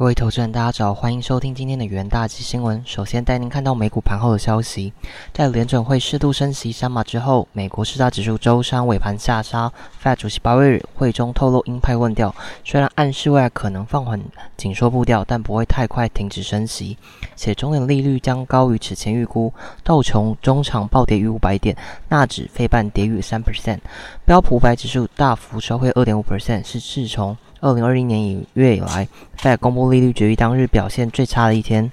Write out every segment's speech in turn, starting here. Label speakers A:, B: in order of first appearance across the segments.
A: 各位投资人，大家早，欢迎收听今天的元大吉新闻。首先带您看到美股盘后的消息，在联准会适度升息三码之后，美国四大指数周三尾盘下杀。Fed 主席鲍威尔会中透露鹰派论调，虽然暗示未来可能放缓紧缩步调，但不会太快停止升息，且中点利率将高于此前预估。道琼中场暴跌逾五百点，纳指费半跌逾三 percent，标普五百指数大幅收回二点五 percent，是自从。二零二一年一月以来，Fed 公布利率决议当日表现最差的一天。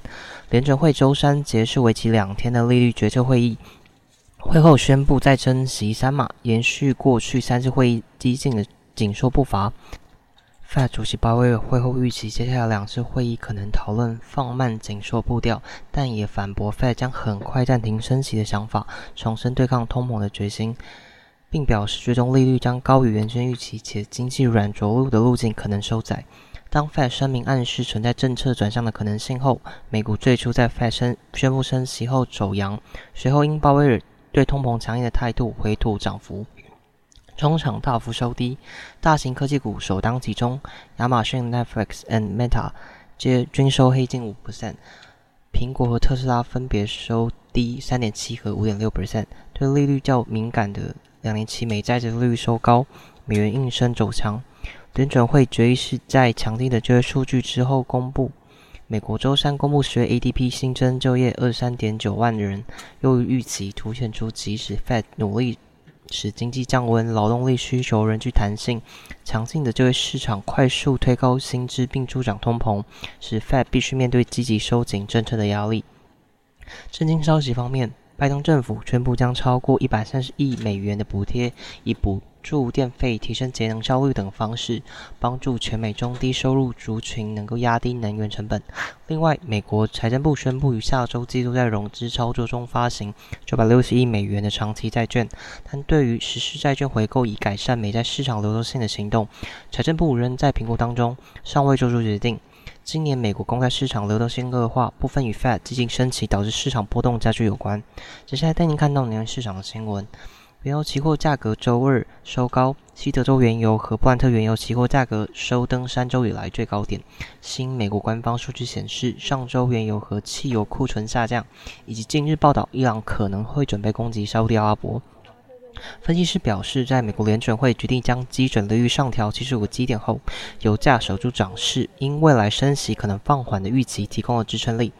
A: 联准会周三结束为期两天的利率决策会议，会后宣布再升息三码，延续过去三次会议激进的紧缩步伐。Fed 主席鲍威尔会后预期，接下来两次会议可能讨论放慢紧缩步调，但也反驳 Fed 将很快暂停升息的想法，重申对抗通膨的决心。并表示，最终利率将高于原先预期，且经济软着陆的路径可能收窄。当 Fed 声明暗示存在政策转向的可能性后，美股最初在 Fed 宣宣布升息后走阳，随后因鲍威尔对通膨强硬的态度回吐涨幅，中场大幅收低。大型科技股首当其冲，亚马逊、Netflix、and Meta 皆均收黑近五 percent，苹果和特斯拉分别收低三点七和五点六 percent。对利率较敏感的。两年期美债的利率收高，美元应声走强。联准会决议是在强劲的就业数据之后公布。美国周三公布十月 ADP 新增就业二三点九万人，优于预期，凸显出即使 Fed 努力使经济降温，劳动力需求仍具弹性，强劲的就业市场快速推高薪资并助长通膨，使 Fed 必须面对积极收紧政策的压力。震惊消息方面。拜登政府宣布将超过一百三十亿美元的补贴，以补助电费、提升节能效率等方式，帮助全美中低收入族群能够压低能源成本。另外，美国财政部宣布于下周季度在融资操作中发行九百六十亿美元的长期债券，但对于实施债券回购以改善美债市场流动性的行动，财政部仍在评估当中，尚未做出决定。今年美国公开市场流动性恶化，部分与 Fed 激进升级导致市场波动加剧有关。接下来带您看到能源市场的新闻：原油期货价格周二收高，西德州原油和布兰特原油期货价格收登三周以来最高点。新美国官方数据显示，上周原油和汽油库存下降，以及近日报道伊朗可能会准备攻击沙特阿拉伯。分析师表示，在美国联准会决定将基准利率上调七十五个基点后，油价守住涨势，因未来升息可能放缓的预期提供了支撑力。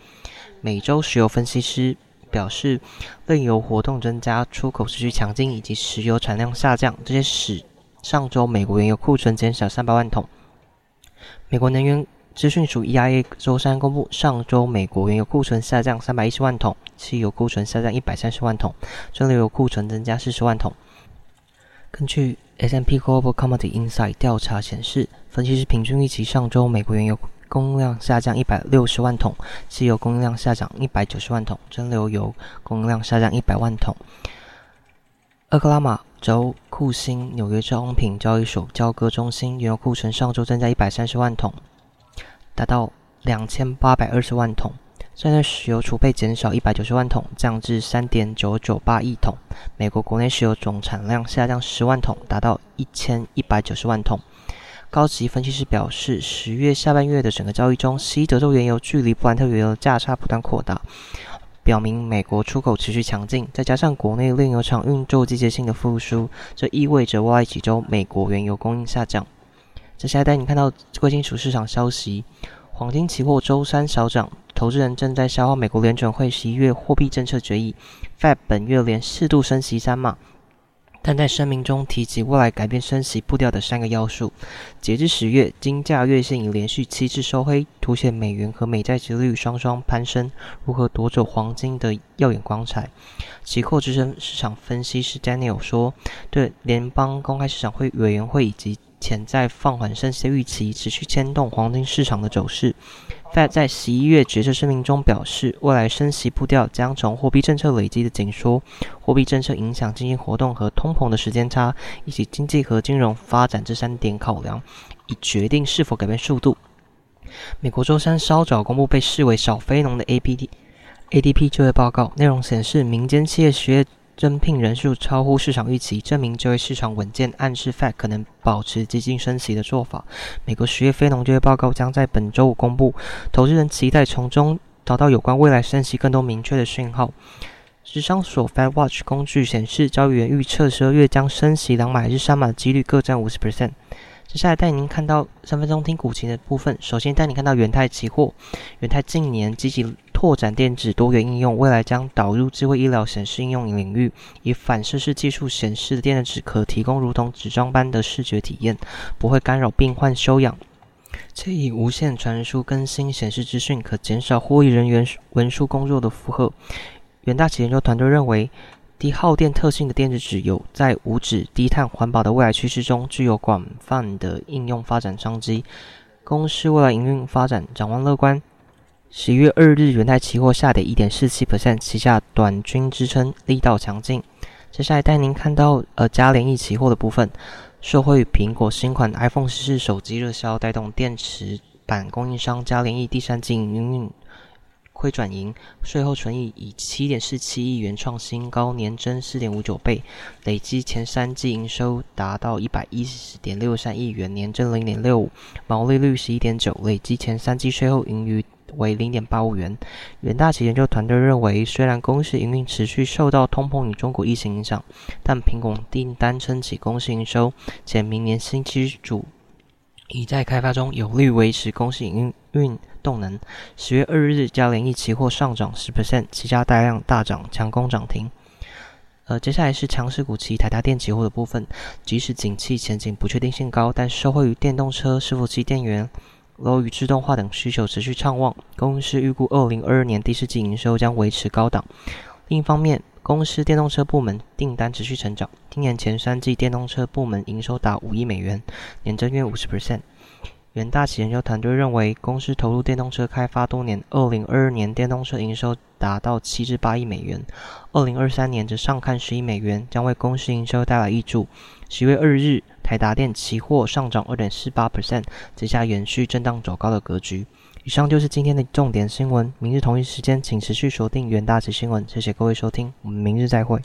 A: 美洲石油分析师表示，炼油活动增加、出口持续强劲以及石油产量下降，这些使上周美国原油库存减少三百万桶。美国能源资讯署 EIA 周三公布，上周美国原油库存下降三百一十万桶，汽油库存下降一百三十万桶，蒸馏油库存增加四十万桶。根据 S&P Global Commodity Insight 调查显示，分析师平均预期上周美国原油供应量下降一百六十万桶，汽油供应量下降一百九十万桶，蒸馏油供应量下降一百万桶。俄克拉马州库欣纽约商品交易所交割中心原油库存上周增加一百三十万桶。达到两千八百二十万桶，现在石油储备减少一百九十万桶，降至三点九九八亿桶。美国国内石油总产量下降十万桶，达到一千一百九十万桶。高级分析师表示，十月下半月的整个交易中，西德州原油距离布兰特原油价差不断扩大，表明美国出口持续强劲。再加上国内炼油厂运作季节性的复苏，这意味着未来几周美国原油供应下降。接下来带你看到贵金属市场消息，黄金期货周三小涨，投资人正在消化美国联准会十一月货币政策决议，Fed 本月连四度升息三码，但在声明中提及未来改变升息步调的三个要素。截至十月，金价月线已连续七次收黑，凸显美元和美债殖率双双攀升，如何夺走黄金的耀眼光彩。期货资深市场分析师 Daniel 说：“对联邦公开市场会委员会以及。”潜在放缓升息的预期持续牵动黄金市场的走势。Fed 在十一月决策声明中表示，未来升息步调将从货币政策累积的紧缩、货币政策影响经济活动和通膨的时间差，以及经济和金融发展这三点考量，以决定是否改变速度。美国周三稍早公布被视为小非农的 APT ADP 就业报告，内容显示民间企业十月。增聘人数超乎市场预期，证明就业市场稳健，暗示 Fed 可能保持激进升息的做法。美国十月非农就业报告将在本周五公布，投资人期待从中找到有关未来升息更多明确的讯号。时商所 Fed Watch 工具显示，交易员预测十二月将升息两码还是三码的几率各占五十 percent。接下来带您看到三分钟听股情的部分。首先带您看到元泰期货，元泰近年积极拓展电子多元应用，未来将导入智慧医疗显示应用领域，以反射式技术显示的电子纸可提供如同纸张般的视觉体验，不会干扰病患休养，且以无线传输更新显示资讯，可减少护理人员文书工作的负荷。远大企研究团队认为。低耗电特性的电子纸有在无纸、低碳、环保的未来趋势中具有广泛的应用发展商机。公司未来营运发展展望乐观。十一月二日，元泰期货下跌一点四七 percent，旗下短均支撑力道强劲。接下来带您看到呃嘉联益期货的部分，受惠于苹果新款 iPhone 十四手机热销，带动电池板供应商嘉联益第三季营运。亏转盈，税后纯益以七点四七亿元创新高，年增四点五九倍，累计前三季营收达到一百一十点六三亿元，年增零点六五，毛利率十一点九，累计前三季税后盈余为零点八五元。远大企研究团队认为，虽然公司营运持续受到通膨与中国疫情影响，但苹果订单撑起公司营收，且明年新机组已在开发中，有利维持公司营运。动能，十月二日，嘉联益期货上涨十 percent，旗下大量大涨，强攻涨停。呃，接下来是强势股期台达电期货的部分。即使景气前景不确定性高，但受惠于电动车、伺服器电源、楼宇自动化等需求持续畅旺，公司预估二零二二年第四季营收将维持高档。另一方面，公司电动车部门订单持续成长，今年前三季电动车部门营收达五亿美元，年增约五十 percent。元大企研究团队认为，公司投入电动车开发多年，二零二二年电动车营收达到七至八亿美元，二零二三年则上看十亿美元，将为公司营收带来益助。十月二日，台达电期货上涨二点四八 percent，接下延续震荡走高的格局。以上就是今天的重点新闻，明日同一时间请持续锁定元大企新闻。谢谢各位收听，我们明日再会。